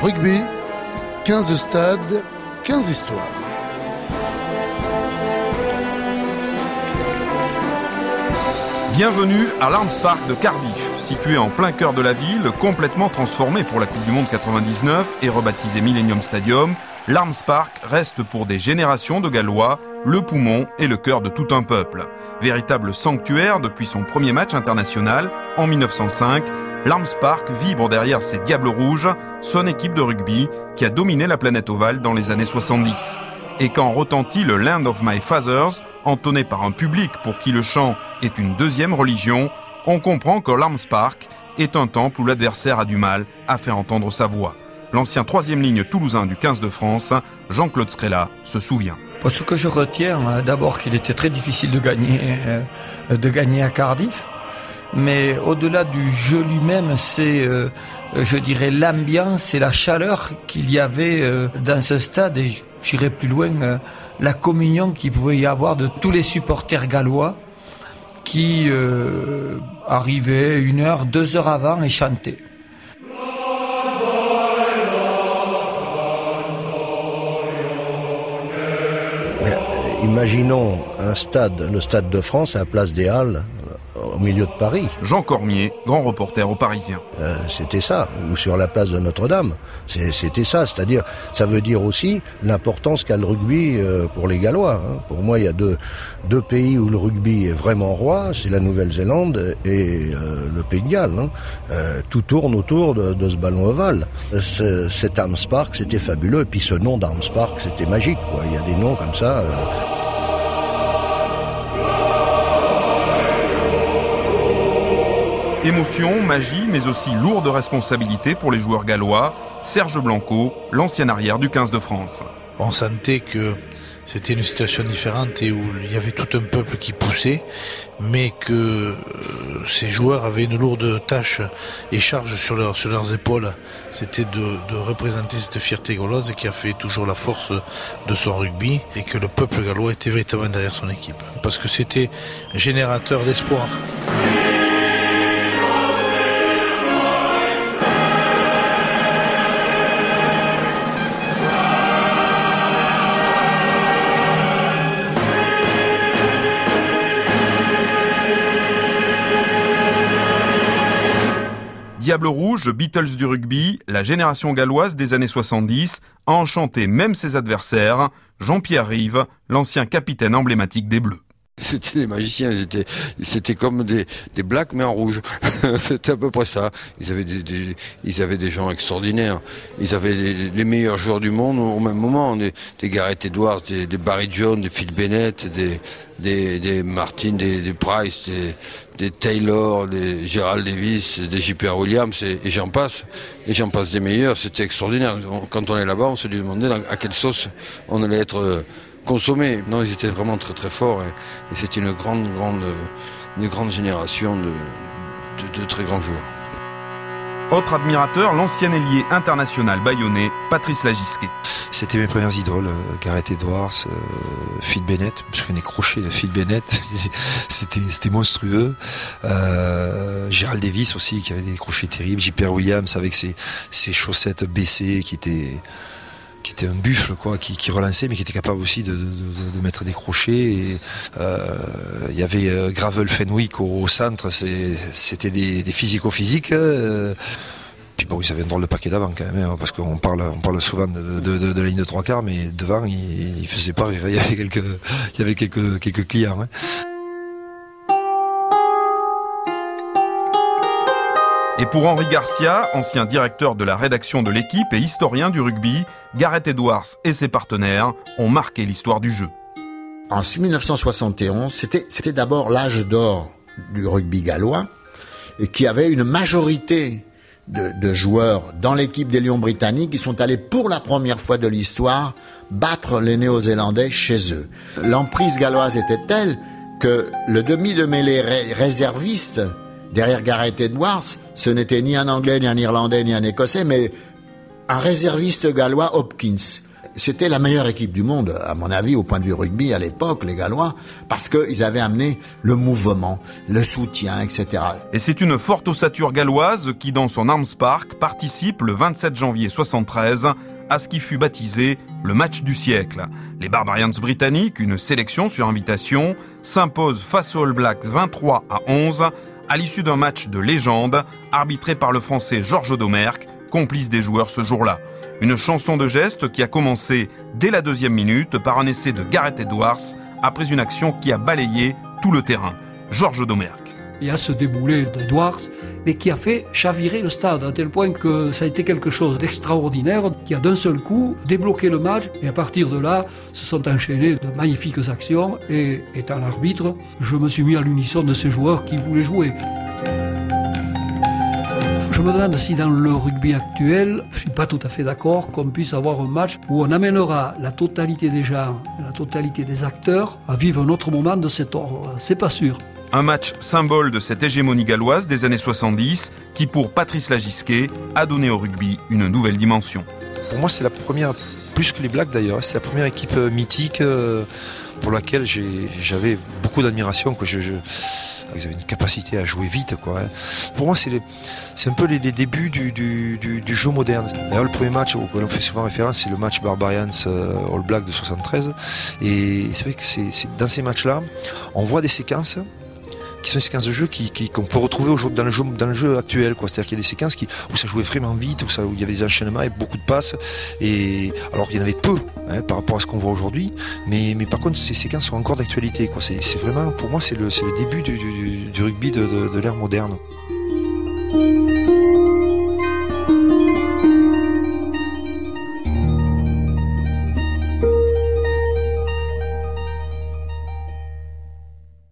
Rugby, 15 stades, 15 histoires. Bienvenue à l'Arms Park de Cardiff, situé en plein cœur de la ville, complètement transformé pour la Coupe du Monde 99 et rebaptisé Millennium Stadium. L'Arms Park reste pour des générations de Gallois le poumon et le cœur de tout un peuple. Véritable sanctuaire depuis son premier match international en 1905, l'Arms Park vibre derrière ses Diables Rouges, son équipe de rugby qui a dominé la planète ovale dans les années 70. Et quand retentit le Land of My Fathers, entonné par un public pour qui le chant est une deuxième religion, on comprend que l'Arms Park est un temple où l'adversaire a du mal à faire entendre sa voix. L'ancien troisième ligne toulousain du 15 de France, Jean-Claude Scrella, se souvient. Ce que je retiens, euh, d'abord qu'il était très difficile de gagner, euh, de gagner à Cardiff. Mais au-delà du jeu lui-même, c'est, euh, je dirais, l'ambiance et la chaleur qu'il y avait dans ce stade. Et j'irai plus loin, la communion qu'il pouvait y avoir de tous les supporters gallois qui arrivaient une heure, deux heures avant et chantaient. Imaginons un stade, le stade de France à la place des Halles, milieu de Paris. Jean Cormier, grand reporter au Parisien. Euh, c'était ça, ou sur la place de Notre-Dame. C'était ça, c'est-à-dire, ça veut dire aussi l'importance qu'a le rugby euh, pour les Gallois. Hein. Pour moi, il y a deux, deux pays où le rugby est vraiment roi, c'est la Nouvelle-Zélande et euh, le Pays de Galles. Hein. tout tourne autour de, de ce ballon ovale. cet Arms Park, c'était fabuleux, et puis ce nom d'Arms Park, c'était magique. Quoi. Il y a des noms comme ça. Émotion, magie, mais aussi lourde responsabilité pour les joueurs gallois. Serge Blanco, l'ancien arrière du 15 de France. On sentait que c'était une situation différente et où il y avait tout un peuple qui poussait, mais que euh, ces joueurs avaient une lourde tâche et charge sur, leurs épaules. C'était de, représenter cette fierté gauloise qui a fait toujours la force de son rugby et que le peuple gallois était véritablement derrière son équipe. Parce que c'était générateur d'espoir. Diable Rouge, Beatles du rugby, la génération galloise des années 70, a enchanté même ses adversaires, Jean-Pierre Rive, l'ancien capitaine emblématique des Bleus. C'était les magiciens, c'était, comme des, des blacks mais en rouge. c'était à peu près ça. Ils avaient des, ils avaient des gens extraordinaires. Ils avaient les, meilleurs joueurs du monde au même moment. Des, des Gareth Edwards, des, Barry Jones, des Phil Bennett, des, des, des Martin, des, des Price, des, des Taylor, des Gerald Davis, des J.P.R. Williams et, j'en passe. Et j'en passe des meilleurs. C'était extraordinaire. Quand on est là-bas, on se demandait à quelle sauce on allait être consommer. Non, ils étaient vraiment très très forts et, et c'était une grande, grande, une grande génération de, de, de très grands joueurs. Autre admirateur, l'ancien ailier international bayonnais, Patrice Lagisquet. C'était mes premières idoles, euh, Gareth Edwards, euh, Phil Bennett. Je fais des crochets de Phil Bennett, c'était c'était monstrueux. Euh, Gérald Davis aussi, qui avait des crochets terribles. J.P. Williams avec ses, ses chaussettes baissées, qui étaient qui était un buffle quoi, qui, qui, relançait, mais qui était capable aussi de, de, de, mettre des crochets. Et, euh, il y avait euh, Gravel Fenwick au, au centre, c'était des, des physico-physiques. Euh, puis bon, ils avaient un drôle de paquet d'avant quand même, hein, parce qu'on parle, on parle souvent de, de, la ligne de trois quarts, mais devant, il, il faisait pas Il y avait quelques, il y avait quelques, quelques clients. Hein. Et pour Henri Garcia, ancien directeur de la rédaction de l'équipe et historien du rugby, Gareth Edwards et ses partenaires ont marqué l'histoire du jeu. En 1971, c'était, d'abord l'âge d'or du rugby gallois, et qui avait une majorité de, de joueurs dans l'équipe des Lions britanniques qui sont allés pour la première fois de l'histoire battre les Néo-Zélandais chez eux. L'emprise galloise était telle que le demi de mêlée réserviste derrière Gareth Edwards, ce n'était ni un Anglais, ni un Irlandais, ni un Écossais, mais un réserviste gallois, Hopkins. c'était la meilleure équipe du monde, à mon avis, au point de vue rugby à l'époque, les Gallois, parce qu'ils avaient amené le mouvement, le soutien, etc. Et c'est une forte ossature galloise qui, dans son Arms Park, participe le 27 janvier 73 à ce qui fut baptisé le match du siècle. Les Barbarians britanniques, une sélection sur invitation, s'imposent face aux All Blacks 23 à 11 à l'issue d'un match de légende arbitré par le français Georges Domerck, complice des joueurs ce jour-là. Une chanson de geste qui a commencé dès la deuxième minute par un essai de Gareth Edwards après une action qui a balayé tout le terrain. Georges Domerck. Y a ce déboulé d'Edwards, mais qui a fait chavirer le stade, à tel point que ça a été quelque chose d'extraordinaire, qui a d'un seul coup débloqué le match, et à partir de là, se sont enchaînées de magnifiques actions, et étant l'arbitre, je me suis mis à l'unisson de ces joueurs qui voulaient jouer. Je me demande si dans le rugby actuel, je suis pas tout à fait d'accord qu'on puisse avoir un match où on amènera la totalité des gens, la totalité des acteurs à vivre un autre moment de cet ordre. C'est pas sûr. Un match symbole de cette hégémonie galloise des années 70 qui, pour Patrice Lagisquet, a donné au rugby une nouvelle dimension. Pour moi, c'est la première, plus que les Blacks d'ailleurs, c'est la première équipe mythique euh, pour laquelle j'avais d'admiration. Je, je, ils avaient une capacité à jouer vite. Quoi, hein. Pour moi, c'est un peu les, débuts du, jeu moderne. D'ailleurs, le premier match auquel on fait souvent référence, c'est le match Barbarians euh, All Black de 73. Et c'est vrai que c'est dans ces matchs-là, on voit des séquences qui sont des séquences de jeu qui, qu'on peut retrouver aujourd'hui dans le jeu, dans le jeu actuel. Quoi. C'est-à-dire qu'il y a des séquences qui, où ça jouait vraiment vite, où, ça, où il y avait des enchaînements et beaucoup de passes. Et alors il y en avait peu hein, par rapport à ce qu'on voit aujourd'hui, mais, mais par contre ces séquences sont encore d'actualité. Quoi. C'est, c'est vraiment, pour moi, c'est le, c'est le début du, rugby de, de l'ère moderne.